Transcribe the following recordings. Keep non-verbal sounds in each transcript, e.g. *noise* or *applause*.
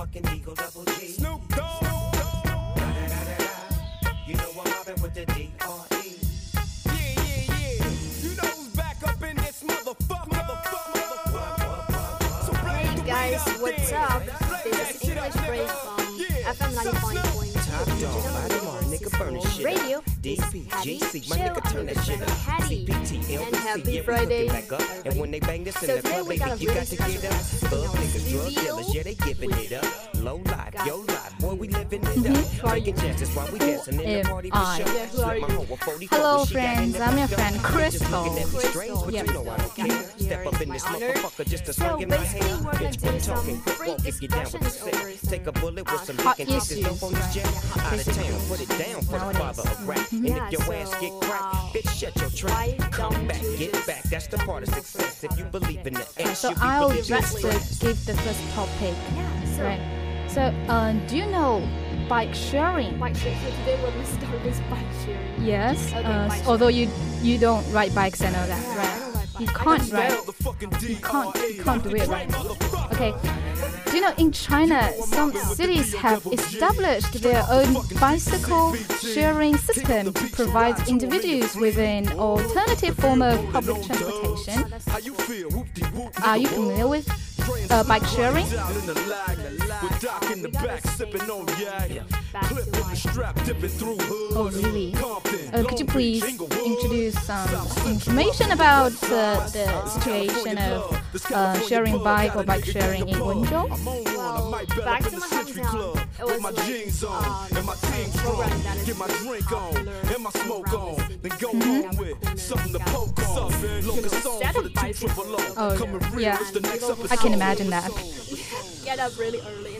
motherfucking Eagle Double G. Snoop Dogg. You know I'm mobbing with the D.R.E. Yeah, yeah, yeah. You know who's back up in this motherfucker. So Hey guys, what's up? there. This is English break from FM 95.2 Top dog, body on, nigga, burn this shit up. Radio. DP, GC, my nigga, turn that shit up. CPT, LBC, yeah, Friday, back up. And when they bang this in the club, baby, you got to get up. Thug niggas, drug dealers, yeah, they giving it up. Low life, yo life, boy, we living it mm-hmm. up. Taking chances while we dancing in the party for sure. Yeah, who are Slip my you? hoe with 44, Hello, she got in friends. I'm your friend. Crystal. looking at me Crystal. strange, but Yes. you know I don't Got care. here Step up in this honor. motherfucker just to So in my basically, hand. we're Bitch, quit talking, quit free walk if you down with the discussions sick. Take a bullet with uh, some hot dick and take this dope on this jet. Out of town, put it down for the father of rap. And *laughs* Yeah, if your so, ass get cracked, uh, bitch, shut your trap. Come back, get back. That's the part of success. If you believe in the S, So I'll just in uh, stress. give the first topic. Yeah, so Right. So, uh, do you know bike sharing? bike sharing. So today we're gonna start with bike sharing. Yes. Okay, uh, bike although you you don't ride bikes, I know that, Yeah, I right? Don't ride You can't don't ride. You can't you can't do it right. Okay. Do you know in China some cities have established their own bicycle sharing system to provide individuals with an alternative form of public transportation? How you feel? Whoop-de-whoop. Are you familiar with uh, bike sharing? Down in with the back, sipping on yak. Back to Clip the strap, dipping through hood. Oh, really? Uh, could you please introduce some information about uh, the situation of uh, sharing bike or bike sharing in on I Well, back to my hometown, Club. it was my jeans on um, and my team strong. Get my drink on and my smoke on. Then go home with something to poke on. Locust song for the two triple O. Oh, yeah. it's the next episode. I can imagine that. *laughs* *laughs* Get up really early in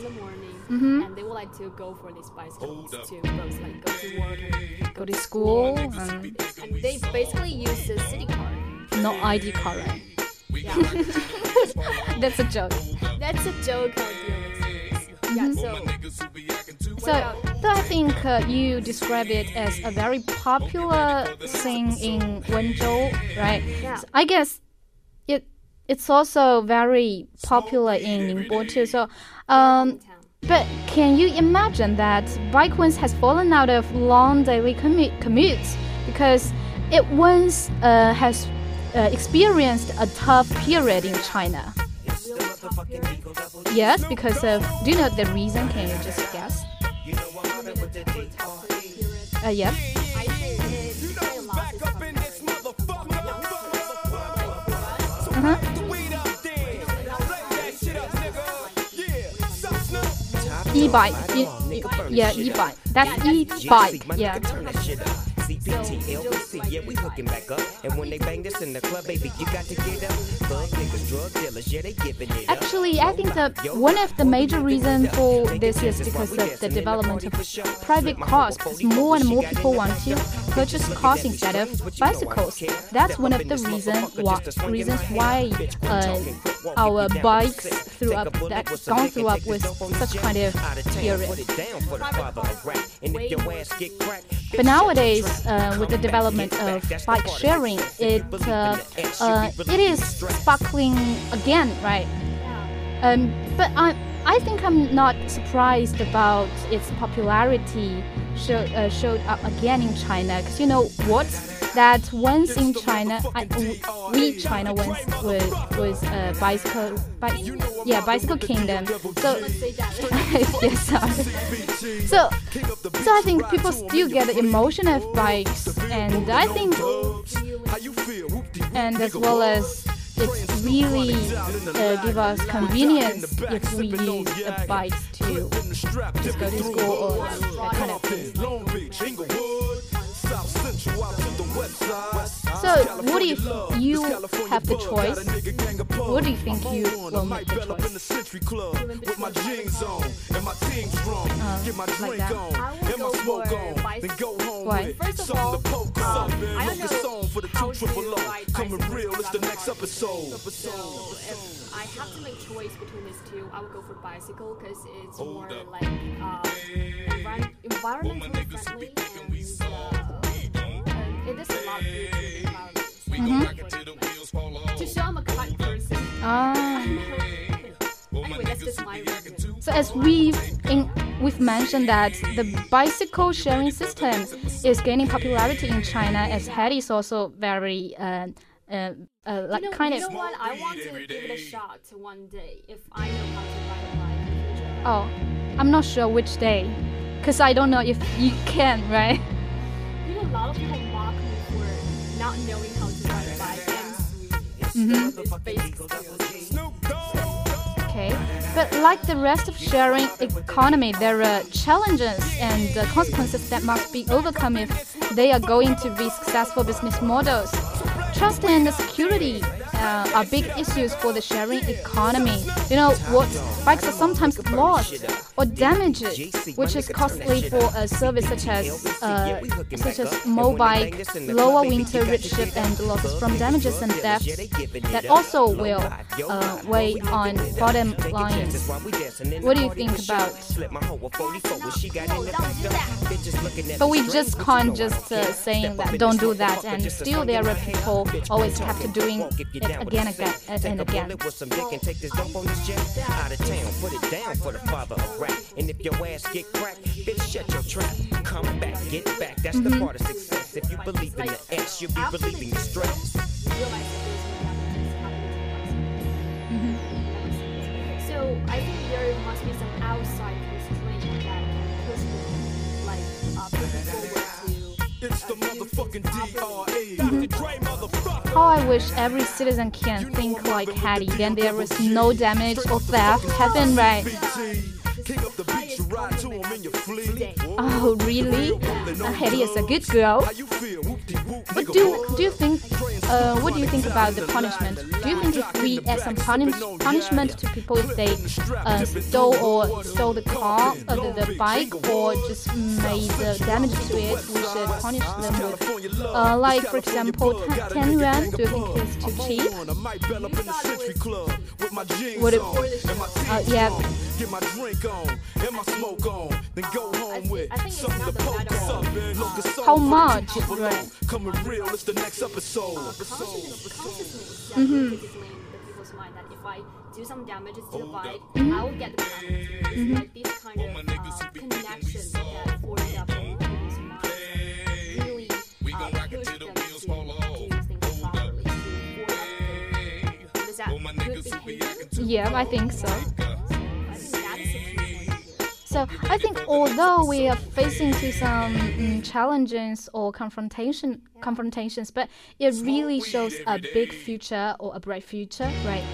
the morning, Mm-hmm. and they would like to go for these bicycles to both like go to work Go to school and and they basically use the city card. no ID card. right? Yeah, *laughs* That's a joke. that's a joke of the. Yeah, so So, so I think uh, you describe it as a very popular thing in Wenzhou, right? Yeah. So I guess it it's also very popular in Ningbo too. So, um, town. But can you imagine that Bikeones has fallen out of long daily commu- commutes because it once uh, has uh, experienced a tough period in China? It's the motherfucking Eagle Double G. Yes, because of. Do you know the reason? Can you just guess? You know I'm mobbing with the D.R.E. Uh, yes. I E-bike, e- body on, nigga, burn yeah, this shit up. e-bike. That's e-bike. Yeah. nigga, turn that shit up. CPT, yeah, we hooking back up. And when they bang this in the club, baby, you got to get up. Thug niggas, drug dealers, yeah, they giving it up. Actually, I think that one of the major reasons for this is because of the development of private cars. Because more and more people want to purchase cars instead of bicycles. That's one of the reason why, reasons why uh, our bikes through up that gone through up with such kind of period. But nowadays, uh, with the development of bike sharing, it uh, uh, it is sparkling again, right? Um, but I I think I'm not surprised about its popularity show, uh, showed up again in China because you know what? That once in China I, we China once was was a bicycle bi- yeah bicycle kingdom. So *laughs* yes sorry. so so I think people still get the emotion of bikes and I think and as well as it really uh, give us convenience if we use a bike to just go to school or that kind of thing. Long Beach, Inglewood, South Central out to the west side. So, what if you have the choice? What do you think you will make the Bell in the choice? Century Club with my jeans on and my team strong. Get my like drink that. on I would and my go smoke for on. bicycle. Then go home Why? with First of all, to poke um, up. I don't know song for the how two triple to ride Coming real, it's the next episode. So if I have to make choice between these two, I would go for bicycle because it's more like uh, envi- environmentally friendly and uh, it is a lot good for the environment. Mm-hmm. To show I'm a kind person. Ah, anyway, that's just my reason. So as we've in, we've mentioned that the bicycle sharing system is gaining popularity in China, as Hattie is also very uh, uh, uh, like you know, kind you of. know what? I want to give it a shot one day if I know how to ride a bike in the future. Oh, I'm not sure which day, because I don't know if you can, right? You know, a lot of people mock me for not knowing how to ride a bike Mhm. Snoop Okay, but like the rest of sharing economy, there are challenges and uh, consequences that must be overcome if they are going to be successful business models. Trust and security uh, are big issues for the sharing economy. You know what? Bikes are sometimes lost or damaged, which is costly for a service such as uh, such as Mobike, lower winter redshift and losses from damages and thefts that also will uh, weigh on bottom lines. What do you think about? But we just can't just uh, saying that don't do that, and still there are people always kept doing it again, again and again. Out of town, put it down for the father of rap. And if your ass get cracked, bitch, shut your trap. Come back, get back. That's the part of success. If you believe in the S, you'll be relieving the stress. realize that there's no damages happening to the bicycle. So I think there must be some outside constraint that can push people, like uh, people to. It's the motherfucking DRE. Dr. Dre, motherfucker. How I wish every citizen can think like Hattie, then there was no damage or theft happen, right? Oh, really? Uh, Hattie is a good girl. How you feel? Whoop-de-whoop, What do do you think? Uh, what do you think about the punishment? Do you think if we add some punish, punishment to people if they uh, stole or stole the car, uh, the, the bike, or just made uh, damage to it, we should punish them with, uh, like for example, 10 10 yuan? Do you think it's too cheap? I might bell up in the Century Club with my jeans Would it- on and my Uh, yeah. On. Get my drink on and my smoke on. Then go home with I think something to poke matter us of, up in. Look us How much? Right. Coming real, it's the next episode. consciousness, consciousness Mm-hmm. will discipline the people's mind that if I do some damages to the bike, Mm-hmm. I will get the penalty. It's like these kind of uh, connections that formed up in people's mind really uh, push them to do things properly to form up is that good behavior? Yeah, I think so. So I think although we are facing to some mm, challenges or confrontation confrontations, but it really shows a big future or a bright future, right?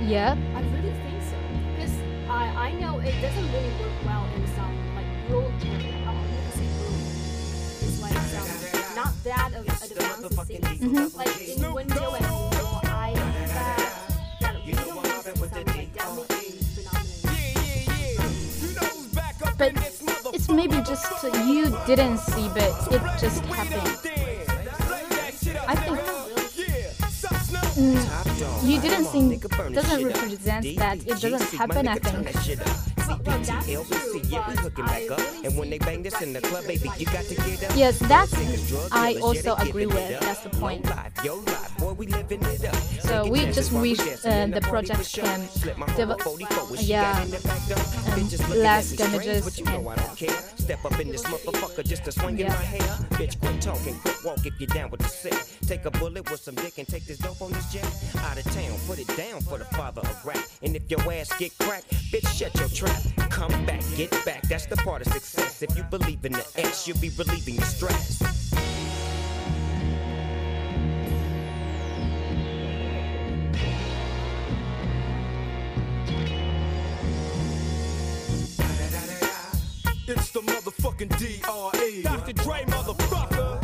Yeah. I really think so. Because I, I know it doesn't really work well in some like rural area. I'm not gonna say rural. It's like some not that of advanced cities. Like in Wenzhou just you didn't see, but it just happened. I think mm, you didn't see doesn't represent that it doesn't happen. I think. CPT, yeah, we hooking back up. And when they bang this in the club, baby, you got to get up. Yes, that's I also agree with. That's the point. Low life, yo life, boy, we living it up. So we just wish uh, the project can develop, hoe 44 when she yeah, got in the back door. um, less at me strange, damages you and I don't care. Step up in this motherfucker just to swing in Yeah. my hair. Bitch, quit talking, quit walk if you're down with the sick. Take a bullet with some dick and take this dope on this jet. Out of town, put it down for the father of rap. And if your ass get cracked, bitch, shut your trap. Come back, get back. That's the part of success. If you believe in the S, you'll be relieving the stress. It's the motherfucking DRE. Dr. Dre, motherfucker.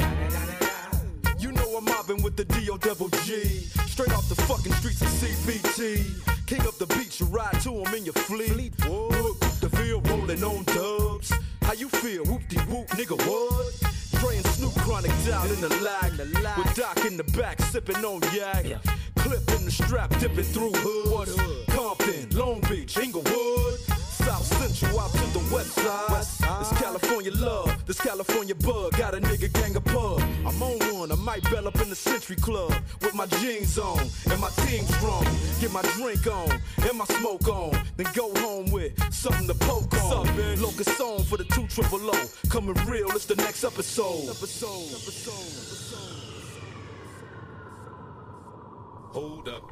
You know I'm mobbing with the DO double G. Straight off the fucking streets of CPT. In the lag. With Doc in the back, sipping on yak. Clip in the strap, dipping through hoods. Compton, Long Beach, Inglewood. South Central out to the west side. It's California love, this California bug. Got a Might bell up in the Century Club with my jeans on and my team strong. Get my drink on and my smoke on. Then go home with something to poke on. Locust on for the two triple O. Coming real, it's the next episode. episode. episode. Hold up.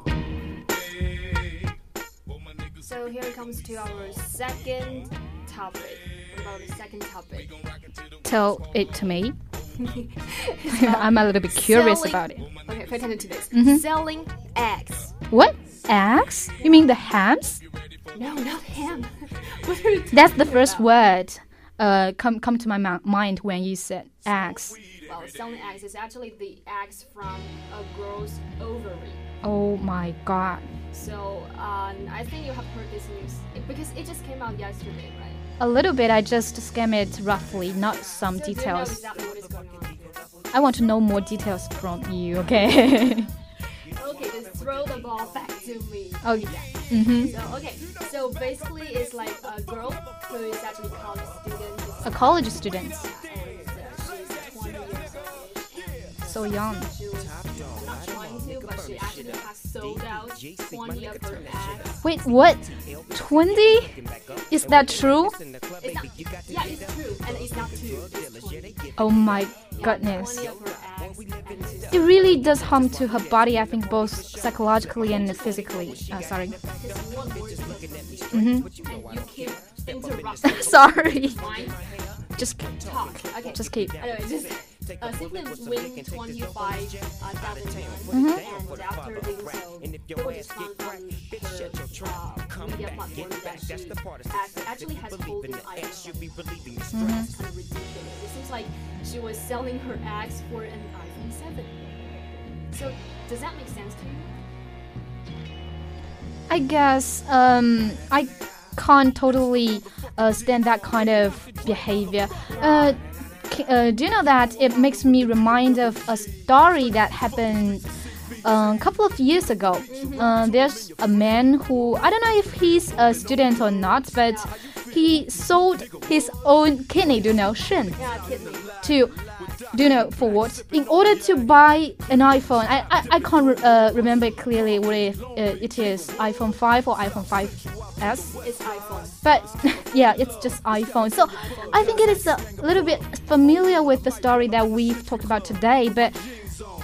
So here comes to our second topic. What about the second topic? Tell it to me. *laughs* I'm a little bit curious Selling, about it. Okay, pay attention to this. Mm -hmm. Selling eggs. What? Eggs? You mean the hams? No, not ham. *laughs* That's the first word uh, come come to my mind when you said eggs. Well, selling eggs is actually the eggs from a girl's ovary. Oh my god. So um, I think you have heard this news because it just came out yesterday, right? A little bit. I just skimmed it roughly, not some details. I want to know more details from you. Okay. *laughs* okay, just throw the ball back to me. Oh, yeah. Mm -hmm. So okay, so basically, it's like a girl who is actually a college student. A college student. And uh, she's 20 years old. So young. Sold out 20 of her eggs. Wait, what? 20? Is that true? It's not, yeah, it's true, and it's not two. It's Oh my goodness. 20 of her eggs, and she's- It really does harm to her body, I think, both psychologically and physically. Uh, sorry. Just *laughs* one word is Mm-hmm. and you keep interrupting. Sorry. Fine. Just Talk. Okay. just keep. Anyway, just uh, simply win 25 uh, thousand yuan, Mhm. and after doing so, it was just found on her uh, media platform that she act- actually has holding iPhone. So that's kind of ridiculous. It seems like she was selling her eggs for an iPhone 7. So does that make sense to you? I guess um, I can't totally uh, stand that kind of behavior. Uh, c- uh, do you know that it makes me remind of a story that happened uh, a couple of years ago? Uh, there's a man who I don't know if he's a student or not, but he sold his own kidney, do you know, shin, to do you know for what? In order to buy an iPhone, I I, I can't re- uh, remember clearly what if uh, it is iPhone 5 or iPhone 5s. It's iPhone. But *laughs* yeah, it's just iPhone. So I think it is a little bit familiar with the story that we've talked about today. But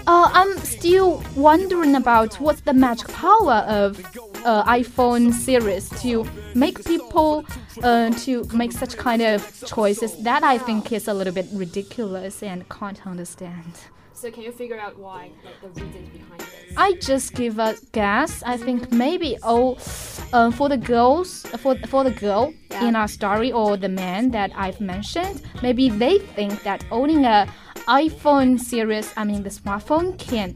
uh, I'm still wondering about what's the magic power of uh, iPhone series to make people uh, to make such kind of choices. That I think is a little bit ridiculous and can't understand. So can you figure out why, like the reasons behind this? I just give a guess. I think maybe oh, uh, for the girls, for for the girl Yeah. in our story or the man that I've mentioned, maybe they think that owning a iPhone series, I mean the smartphone, can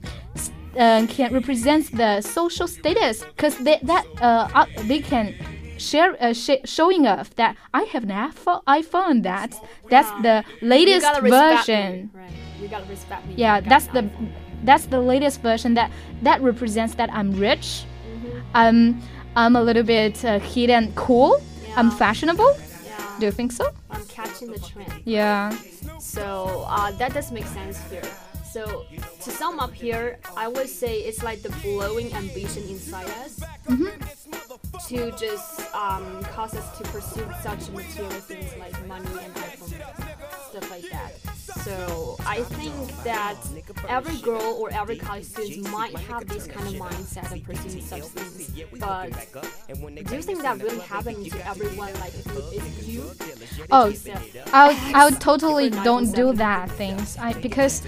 uh, can represent the social status because they that uh, uh, they can share uh, sh- showing off that I have an iPhone. that that's the latest version. Right? You gotta respect me. Yeah, that's the that's the latest version that that represents that I'm rich. Mm-hmm. I'm I'm a little bit uh, hip and cool. I'm fashionable. Yeah, Do you think so? I'm catching the trend. Yeah. So uh, that does make sense here. So to sum up here, I would say it's like the blowing ambition inside us to just um, cause us to pursue such material things like money and iPhone, stuff like that. So I think that every girl or every college student might have this kind of mindset of pursuing things. But do you think that really happened to everyone? Like if you, you Oh, if you sell I would, I would *laughs* totally don't do that things. I because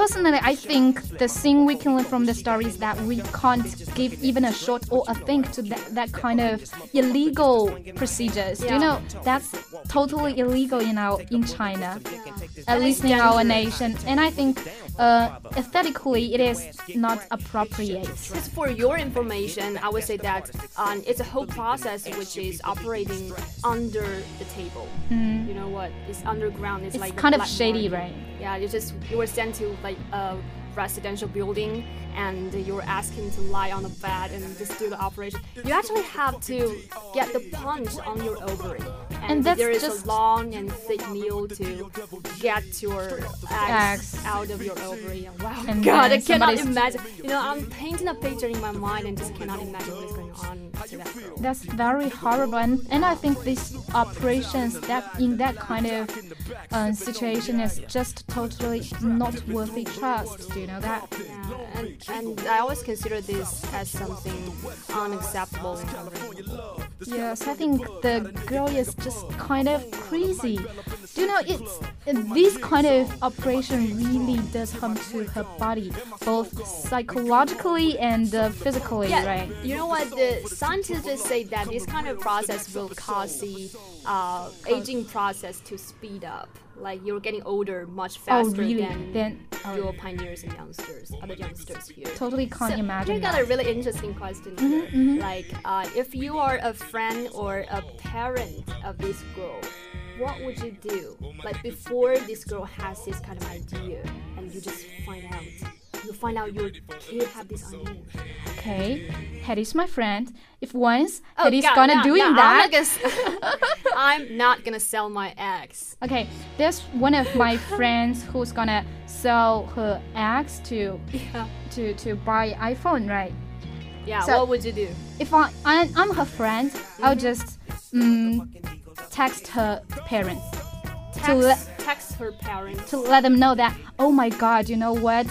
personally I think the thing we can learn from the story is that we can't give even a short or a think to that, that kind of illegal procedures. Yeah. you know that's totally illegal in our in China. At least in our nation. And I think uh, aesthetically it is not appropriate. Just for your information, I would say that um, it's a whole process which is operating under the table. You know what? It's underground. It's, It's like kind of shady, market. right? Yeah, you just you were sent to like a residential building and you were asking to lie on the bed and just do the operation. You actually have to get the punch on your ovary. And, and there is a long and thick needle to get your eggs out of your ovary. Wow, and God, I cannot imagine. You know, I'm painting a picture in my mind and just cannot imagine what is That's very horrible, and, and I think these operations that in that kind of uh, situation is just totally not worthy trust. Do you know that? Yeah, and, and I always consider this as something unacceptable Yes, I think the girl is just kind of crazy. Do you know it's this kind of operation really does harm to her body, both psychologically and uh, physically, yeah, right? You know what? The scientists say that this kind of process will cause the uh, aging process to speed up like you're getting older much oh, faster oh, really? than, than oh. your pioneers and youngsters, other youngsters here. Totally can't so imagine. You got that. a really interesting question mm-hmm, here. Mm-hmm. Like, uh, if you are a friend or a parent of this girl, what would you do? Like before this girl has this kind of idea, and you just find out you find out your kid have this idea. Okay, Hetty's my friend. If once oh, Hetty's God, gonna no, doing no, that, I'm not, gonna, *laughs* I'm not gonna sell my eggs. Okay, there's one of my friends who's gonna sell her eggs to yeah. to to buy iPhone, right? Yeah. So what would you do? If I I'm, I'm her friend, mm-hmm. I'll just um, text her parents. Text, to le- text her parents to let them know that oh my god you know what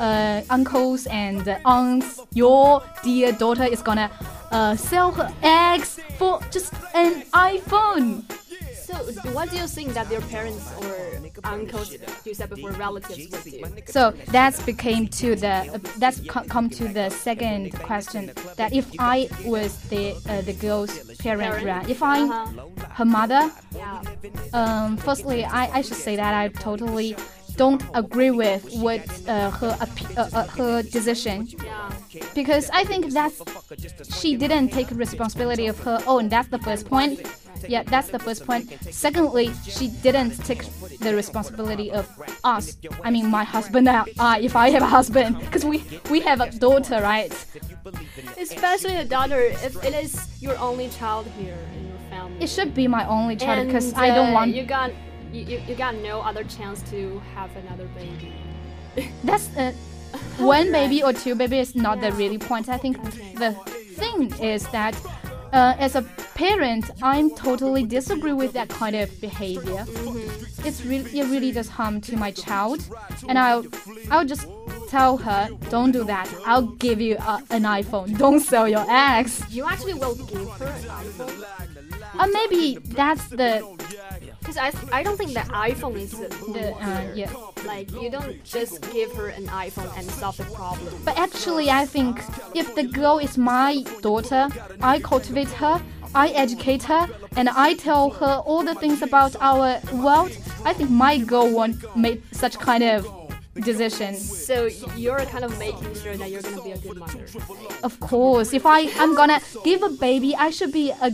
uh, uncles and aunts, your dear daughter is gonna uh, sell her eggs for just an iPhone. So, what do you think that their parents or uncles, you said before, relatives would do? So that's became to the uh, that's come to the second question that if I was the uh, the girl's parent, right? If I uh -huh. her mother, yeah. um, firstly I, I should say that I totally don't agree with what uh, her uh, uh, her decision because I think that she didn't take responsibility of her own. That's the first point. Yeah, that's the first point. Secondly, she didn't take the responsibility of us. I mean, my husband and I, if I have a husband, because we we have a daughter, right? Especially a daughter, if it is your only child here in your family. It should be my only child because I don't want. You got you, you, you got no other chance to have another baby. *laughs* That's uh, *laughs* one baby or two baby is not yeah. the really point. I think okay. the thing is that uh, as a parent, I'm totally disagree with that kind of behavior. Mm-hmm. It's really it really does harm to my child, and I'll I'll just tell her, don't do that. I'll give you a, an iPhone. *laughs* Don't sell your eggs. You actually will give her an iPhone. Uh, maybe that's the because I, I don't think the iPhone is the, the uh, yeah. Like you don't just give her an iPhone and solve the problem. But actually, I think if the girl is my daughter, I cultivate her, I educate her, and I tell her all the things about our world. I think my girl won't make such kind of decision. So you're kind of making sure that you're gonna be a good mother. Of course, if I am gonna give a baby, I should be a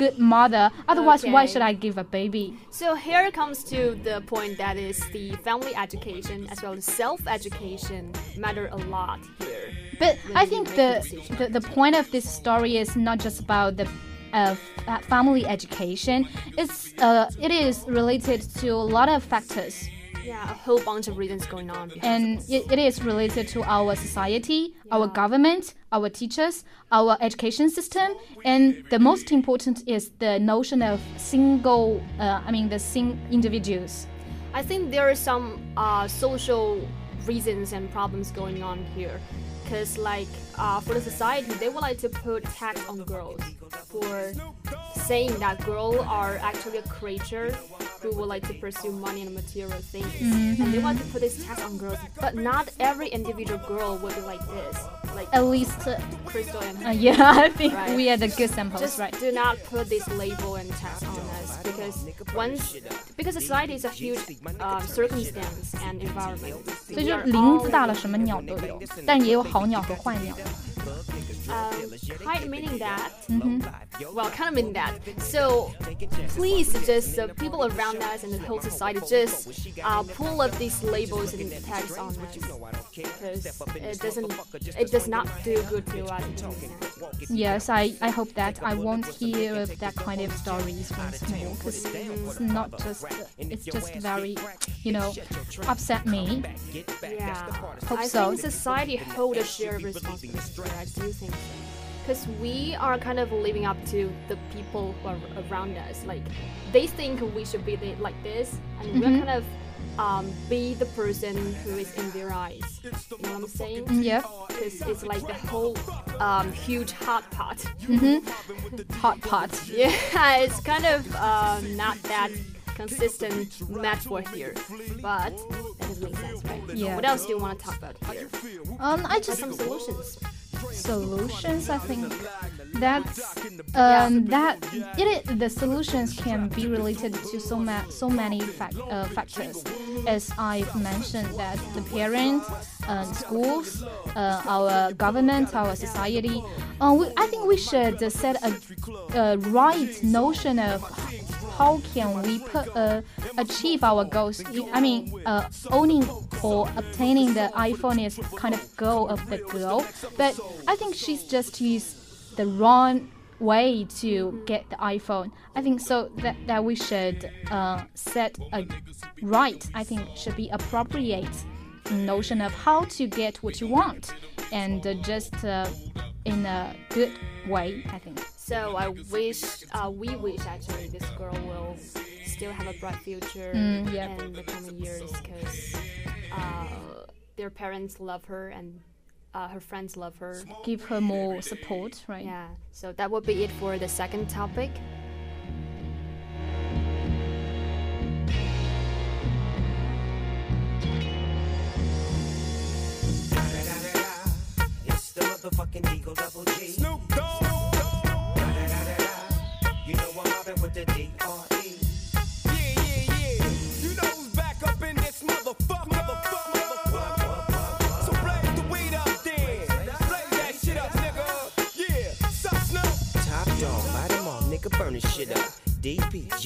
good mother. Otherwise, okay. why should I give a baby? So here comes to the point that is the family education as well as self-education matter a lot here. But I think the, the the point of this story is not just about the uh, family education. It's uh, it is related to a lot of factors. Yeah, a whole bunch of reasons going on. And it, it is related to our society, yeah. our government, our teachers, our education system, and the most important is the notion of single, uh, I mean, the sing individuals. I think there are some uh, social reasons and problems going on here because like uh, for the society they would like to put tax on girls for saying that girls are actually a creature who would like to pursue money and material things mm-hmm. and they want to put this tax on girls but not every individual girl would be like this like at least uh, crystal and uh, yeah *laughs* i think right? we are the good samples Just right do not put this label and tax on us because once because society is a huge uh, circumstance and environment 所以就林子大了，什么鸟都有，但也有好鸟和坏鸟。 Um, quite meaning that. Mm-hmm. Well, kind of meaning that. So please, just uh, people around us and the whole society, just uh, pull up these labels and tags on us because it doesn't, it does not do good to us. Yes, I, I hope that I won't hear that kind of stories once more because it's not just it's just very you know upset me. Yeah, hope I so. think society hold a shared responsibility. I do think so because we are kind of living up to the people who are around us. Like they think we should be like this, and mm -hmm. we're kind of um, be the person who is in their eyes. You know what I'm saying? Yeah. Because it's like the whole um, huge hot pot. Mm -hmm. hot *laughs* pot. Yeah, *laughs* it's kind of um, not that consistent metaphor here, but that doesn't make sense, right? Yeah. What else do you want to talk about here? Um, I just some solutions solutions i think that's um, that it the solutions can be related to so, ma- so many uh, factors as i've mentioned that the parents uh, schools uh, our government our society uh, we, i think we should set a, a right notion of how can we put, uh, achieve our goals? I mean, uh, owning or obtaining the iPhone is kind of goal of the girl, but I think she's just used the wrong way to get the iPhone. I think so that, that we should uh, set a right. I think should be appropriate notion of how to get what you want, and uh, just uh, in a good way. I think. So I wish, uh, we wish actually this girl will still have a bright future mm, yeah. in the coming years because uh, their parents love her and uh, her friends love her. Give her more support, right? Yeah. So that would be it for the second topic. It's the motherfucking Eagle Double G.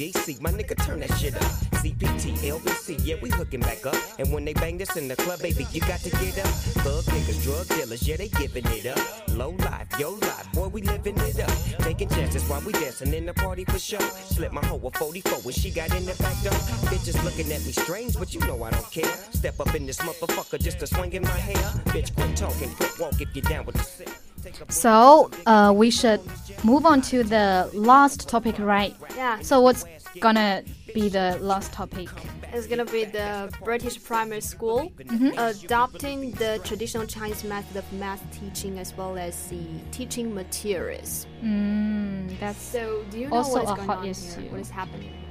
DP, GC, my nigga, turn that shit up. CPT, LBC, yeah, we hooking back up. And when they bang this in the club, baby, you got to get up. Thug niggas, drug dealers, yeah, they giving it up. Low life, yo life, boy, we living it up. Taking chances while we dancing in the party for sure. Slip my hoe a 44 when she got in the back door. Bitches looking at me strange, but you know I don't care. Step up in this motherfucker just to swing in my hair. Bitch, quit talking, quit walk if you're down with the sick. So, uh, we should move on to the last topic, right? Yeah. So, what's gonna be the last topic? It's gonna be the British primary school adopting the traditional Chinese method of math teaching as well as the teaching materials. Mm, that's So, do you know Also a hot issue. What is happening?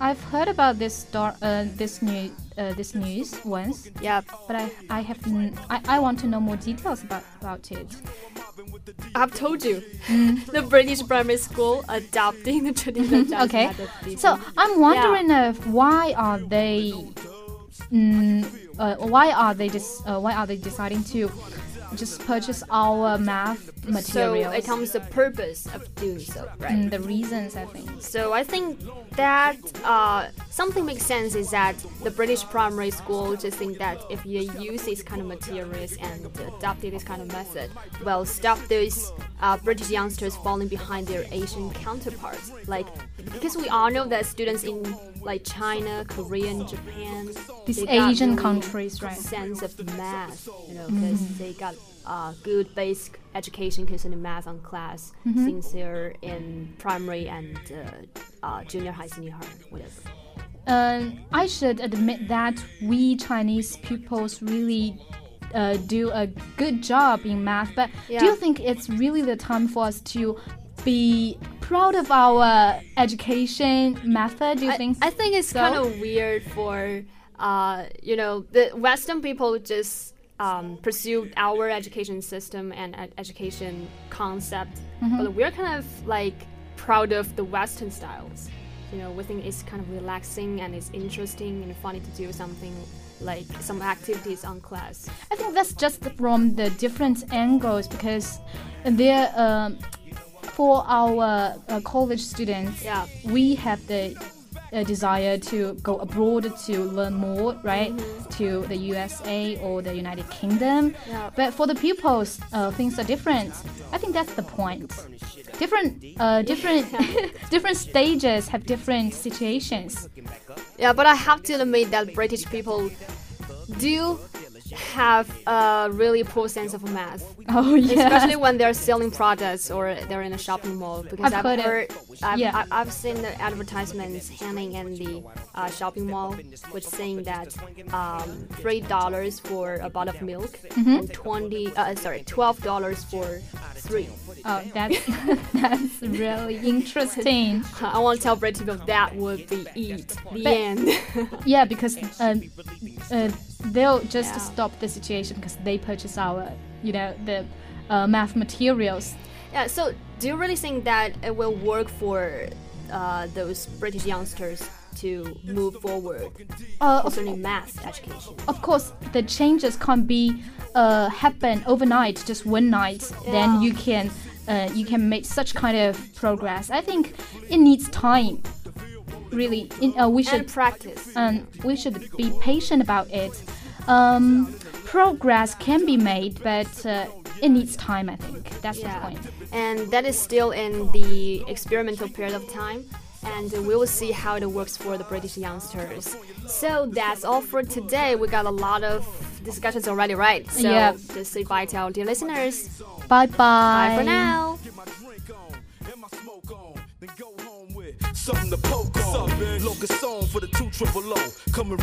I've heard about this star, uh, this news, uh, this news once, Yeah, but I, I have, n- I, I want to know more details about about it. I've told you. *laughs* the British primary school adopting the traditional Chinese *laughs* Okay, method of teaching. so I'm wondering if why are they, mm, uh, why are they just, uh, why are they deciding to just purchase our math So it comes the purpose of doing so, right? Mm, the reasons I think. So I think that uh, something makes sense is that the British primary school just think that if you use these kind of materials and adopt this kind of method, will stop those uh, British youngsters falling behind their Asian counterparts. Like because we all know that students in like China, Korea, and Japan, These Asian countries, right? sense of math, you know, because they got uh, good basic education concerning math on class since they're in primary and uh, uh, junior high, senior high, whatever. Um, I should admit that we Chinese pupils really uh, do a good job in math, but do you think it's really the time for us to be proud of our education method? Do you I, think? I think it's so? kind of weird for, uh, you know, the Western people just um, pursue our education system and ed- education concept, Mm-hmm. but we're kind of like proud of the Western styles. you know, we think it's kind of relaxing and it's interesting and funny to do something like some activities on class. I think that's just from the different angles because there, um, for our uh, college students, Yeah. we have the uh, desire to go abroad to learn more, right? To the USA or the United Kingdom. Yeah. But for the pupils, uh, things are different. I think that's the point. Different, uh, different, *laughs* *laughs* different stages have different situations. Yeah, but I have to admit that British people do have a really poor sense of math. *laughs* Oh yeah. Especially when they're selling products or they're in a shopping mall. Because I've I've, heard. I've, Yeah. I've seen the advertisements hanging in the uh, shopping mall, which saying that um, three dollars for a bottle of milk Mm-hmm. and twenty, uh, sorry, twelve dollars for three. Oh, that's *laughs* that's really *laughs* interesting. I want to tell British people that would be it. The But- end. *laughs* Yeah, because um, uh, they'll just Yeah. stop the situation because they purchase our, you know, the uh, math materials. Yeah, so do you really think that it will work for uh, those British youngsters to move forward Uh, concerning math education? of course, the changes can't be uh, happen overnight, just one night. Yeah. Then you can uh, you can make such kind of progress. I think it needs time. Really, in, uh, we should And practice. and we should be patient about it. Um, progress can be made, but uh, it needs time. I think that's the Yeah, point. and that is still in the experimental period of time. And we will see how it works for the British youngsters. So that's all for today. We got a lot of discussions already, right? So Yeah. just say bye to our dear listeners. Bye bye. Bye for now. Get my drink on and my smoke on, then go home with something to poke on. Locust song for the two triple O. Coming